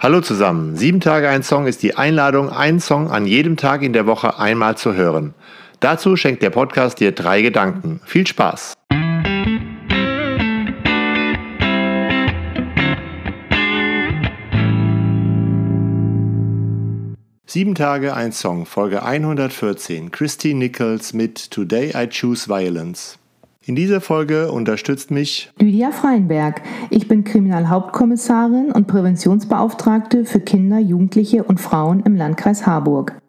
Hallo zusammen. Sieben Tage ein Song ist die Einladung, einen Song an jedem Tag in der Woche einmal zu hören. Dazu schenkt der Podcast dir drei Gedanken. Viel Spaß! Sieben Tage ein Song, Folge 114, Christy Nichols mit Today I Choose Violence. In dieser Folge unterstützt mich Lydia Freienberg. Ich bin Kriminalhauptkommissarin und Präventionsbeauftragte für Kinder, Jugendliche und Frauen im Landkreis Harburg.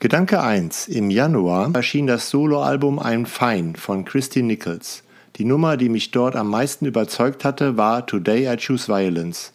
Gedanke 1. Im Januar erschien das Soloalbum Ein Fein von Christy Nichols. Die Nummer, die mich dort am meisten überzeugt hatte, war Today I Choose Violence.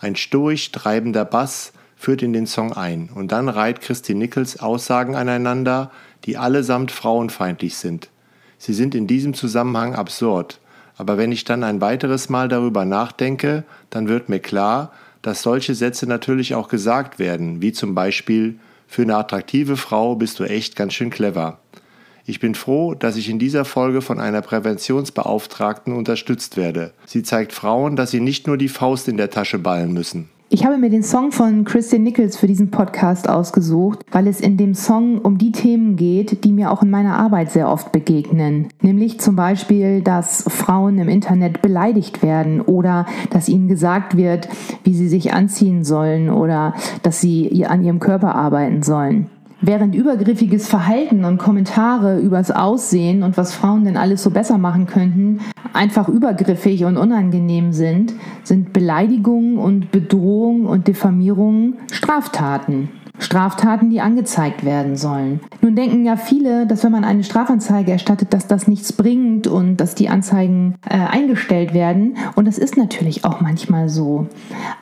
Ein stoisch treibender Bass, führt in den Song ein und dann reiht Christy Nichols Aussagen aneinander, die allesamt frauenfeindlich sind. Sie sind in diesem Zusammenhang absurd, aber wenn ich dann ein weiteres Mal darüber nachdenke, dann wird mir klar, dass solche Sätze natürlich auch gesagt werden, wie zum Beispiel Für eine attraktive Frau bist du echt ganz schön clever. Ich bin froh, dass ich in dieser Folge von einer Präventionsbeauftragten unterstützt werde. Sie zeigt Frauen, dass sie nicht nur die Faust in der Tasche ballen müssen. Ich habe mir den Song von Christian Nichols für diesen Podcast ausgesucht, weil es in dem Song um die Themen geht, die mir auch in meiner Arbeit sehr oft begegnen. Nämlich zum Beispiel, dass Frauen im Internet beleidigt werden oder dass ihnen gesagt wird, wie sie sich anziehen sollen oder dass sie an ihrem Körper arbeiten sollen. Während übergriffiges Verhalten und Kommentare übers Aussehen und was Frauen denn alles so besser machen könnten, einfach übergriffig und unangenehm sind, sind Beleidigungen und Bedrohungen und Diffamierungen Straftaten. Straftaten, die angezeigt werden sollen. Nun denken ja viele, dass wenn man eine Strafanzeige erstattet, dass das nichts bringt und dass die Anzeigen äh, eingestellt werden. Und das ist natürlich auch manchmal so.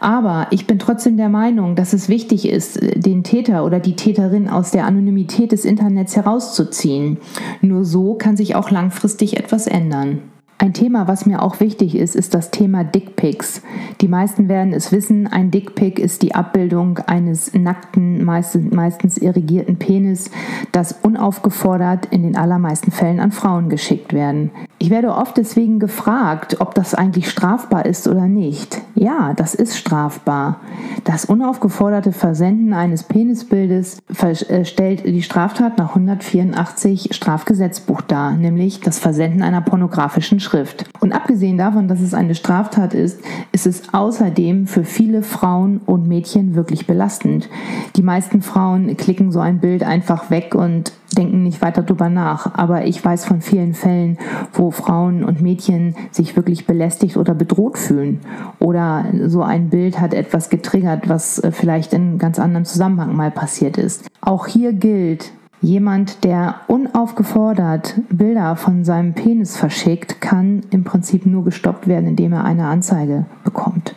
Aber ich bin trotzdem der Meinung, dass es wichtig ist, den Täter oder die Täterin aus der Anonymität des Internets herauszuziehen. Nur so kann sich auch langfristig etwas ändern. Ein Thema, was mir auch wichtig ist, ist das Thema Dickpics. Die meisten werden es wissen, ein Dickpic ist die Abbildung eines nackten, meistens, meistens irrigierten Penis, das unaufgefordert in den allermeisten Fällen an Frauen geschickt werden. Ich werde oft deswegen gefragt, ob das eigentlich strafbar ist oder nicht. Ja, das ist strafbar. Das unaufgeforderte Versenden eines Penisbildes äh, stellt die Straftat nach 184 Strafgesetzbuch dar, nämlich das Versenden einer pornografischen Schrift. Und abgesehen davon, dass es eine Straftat ist, ist es außerdem für viele Frauen und Mädchen wirklich belastend. Die meisten Frauen klicken so ein Bild einfach weg und denken nicht weiter drüber nach. Aber ich weiß von vielen Fällen, wo Frauen und Mädchen sich wirklich belästigt oder bedroht fühlen. Oder so ein Bild hat etwas getriggert, was äh, vielleicht in ganz anderen Zusammenhang mal passiert ist. Auch hier gilt, Jemand, der unaufgefordert Bilder von seinem Penis verschickt, kann im Prinzip nur gestoppt werden, indem er eine Anzeige bekommt.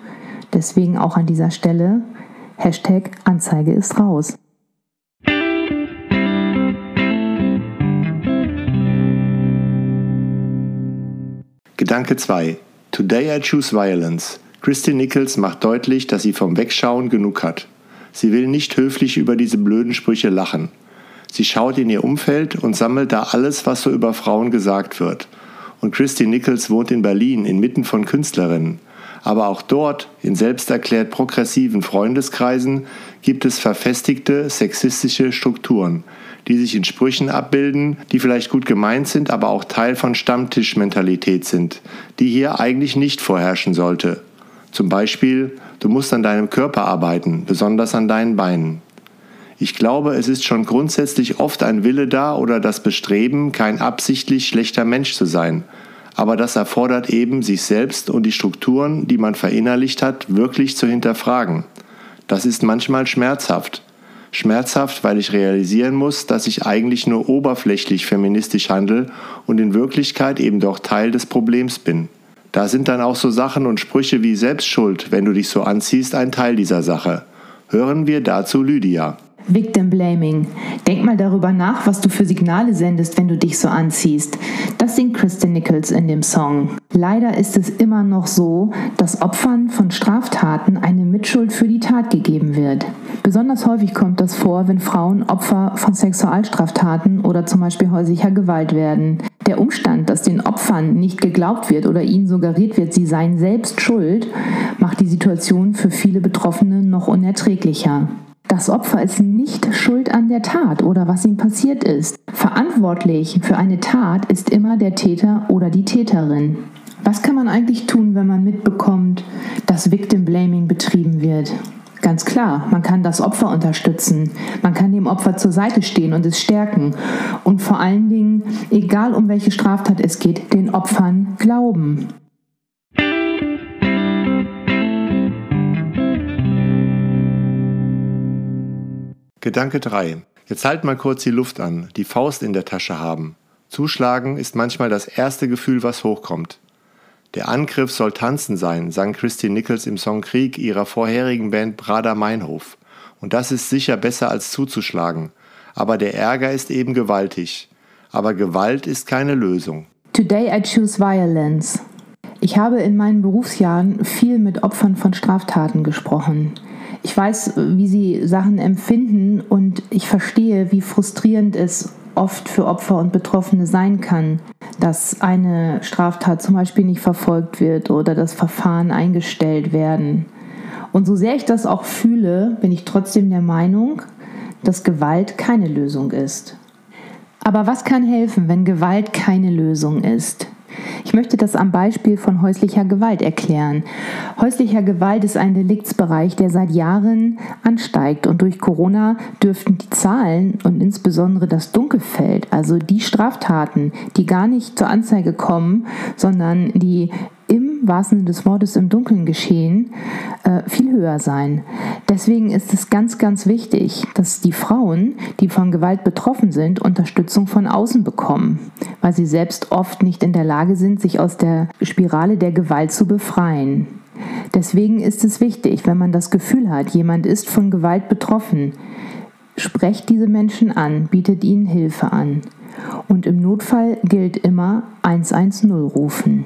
Deswegen auch an dieser Stelle Hashtag Anzeige ist raus. Gedanke 2. Today I choose violence. Christy Nichols macht deutlich, dass sie vom Wegschauen genug hat. Sie will nicht höflich über diese blöden Sprüche lachen. Sie schaut in ihr Umfeld und sammelt da alles, was so über Frauen gesagt wird. Und Christy Nichols wohnt in Berlin, inmitten von Künstlerinnen. Aber auch dort, in selbsterklärt progressiven Freundeskreisen, gibt es verfestigte sexistische Strukturen, die sich in Sprüchen abbilden, die vielleicht gut gemeint sind, aber auch Teil von Stammtischmentalität sind, die hier eigentlich nicht vorherrschen sollte. Zum Beispiel, du musst an deinem Körper arbeiten, besonders an deinen Beinen. Ich glaube, es ist schon grundsätzlich oft ein Wille da oder das Bestreben, kein absichtlich schlechter Mensch zu sein. Aber das erfordert eben, sich selbst und die Strukturen, die man verinnerlicht hat, wirklich zu hinterfragen. Das ist manchmal schmerzhaft. Schmerzhaft, weil ich realisieren muss, dass ich eigentlich nur oberflächlich feministisch handle und in Wirklichkeit eben doch Teil des Problems bin. Da sind dann auch so Sachen und Sprüche wie Selbstschuld, wenn du dich so anziehst, ein Teil dieser Sache. Hören wir dazu Lydia. Victim Blaming. Denk mal darüber nach, was du für Signale sendest, wenn du dich so anziehst. Das singt Kristen Nichols in dem Song. Leider ist es immer noch so, dass Opfern von Straftaten eine Mitschuld für die Tat gegeben wird. Besonders häufig kommt das vor, wenn Frauen Opfer von Sexualstraftaten oder zum Beispiel häuslicher Gewalt werden. Der Umstand, dass den Opfern nicht geglaubt wird oder ihnen suggeriert wird, sie seien selbst schuld, macht die Situation für viele Betroffene noch unerträglicher. Das Opfer ist nicht schuld an der Tat oder was ihm passiert ist. Verantwortlich für eine Tat ist immer der Täter oder die Täterin. Was kann man eigentlich tun, wenn man mitbekommt, dass Victim Blaming betrieben wird? Ganz klar, man kann das Opfer unterstützen, man kann dem Opfer zur Seite stehen und es stärken und vor allen Dingen, egal um welche Straftat es geht, den Opfern glauben. Gedanke 3. Jetzt halt mal kurz die Luft an, die Faust in der Tasche haben. Zuschlagen ist manchmal das erste Gefühl, was hochkommt. Der Angriff soll tanzen sein, sang Christine Nichols im Song Krieg ihrer vorherigen Band Brada Meinhof. Und das ist sicher besser als zuzuschlagen. Aber der Ärger ist eben gewaltig. Aber Gewalt ist keine Lösung. Today I choose violence. Ich habe in meinen Berufsjahren viel mit Opfern von Straftaten gesprochen. Ich weiß, wie sie Sachen empfinden und ich verstehe, wie frustrierend es oft für Opfer und Betroffene sein kann, dass eine Straftat zum Beispiel nicht verfolgt wird oder das Verfahren eingestellt werden. Und so sehr ich das auch fühle, bin ich trotzdem der Meinung, dass Gewalt keine Lösung ist. Aber was kann helfen, wenn Gewalt keine Lösung ist? Ich möchte das am Beispiel von häuslicher Gewalt erklären. Häuslicher Gewalt ist ein Deliktsbereich, der seit Jahren ansteigt und durch Corona dürften die Zahlen und insbesondere das Dunkelfeld, also die Straftaten, die gar nicht zur Anzeige kommen, sondern die wahrsten Sinne des Wortes im Dunkeln geschehen, äh, viel höher sein. Deswegen ist es ganz, ganz wichtig, dass die Frauen, die von Gewalt betroffen sind, Unterstützung von außen bekommen, weil sie selbst oft nicht in der Lage sind, sich aus der Spirale der Gewalt zu befreien. Deswegen ist es wichtig, wenn man das Gefühl hat, jemand ist von Gewalt betroffen, sprecht diese Menschen an, bietet ihnen Hilfe an. Und im Notfall gilt immer 110 rufen.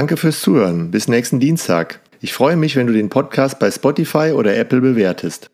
Danke fürs Zuhören. Bis nächsten Dienstag. Ich freue mich, wenn du den Podcast bei Spotify oder Apple bewertest.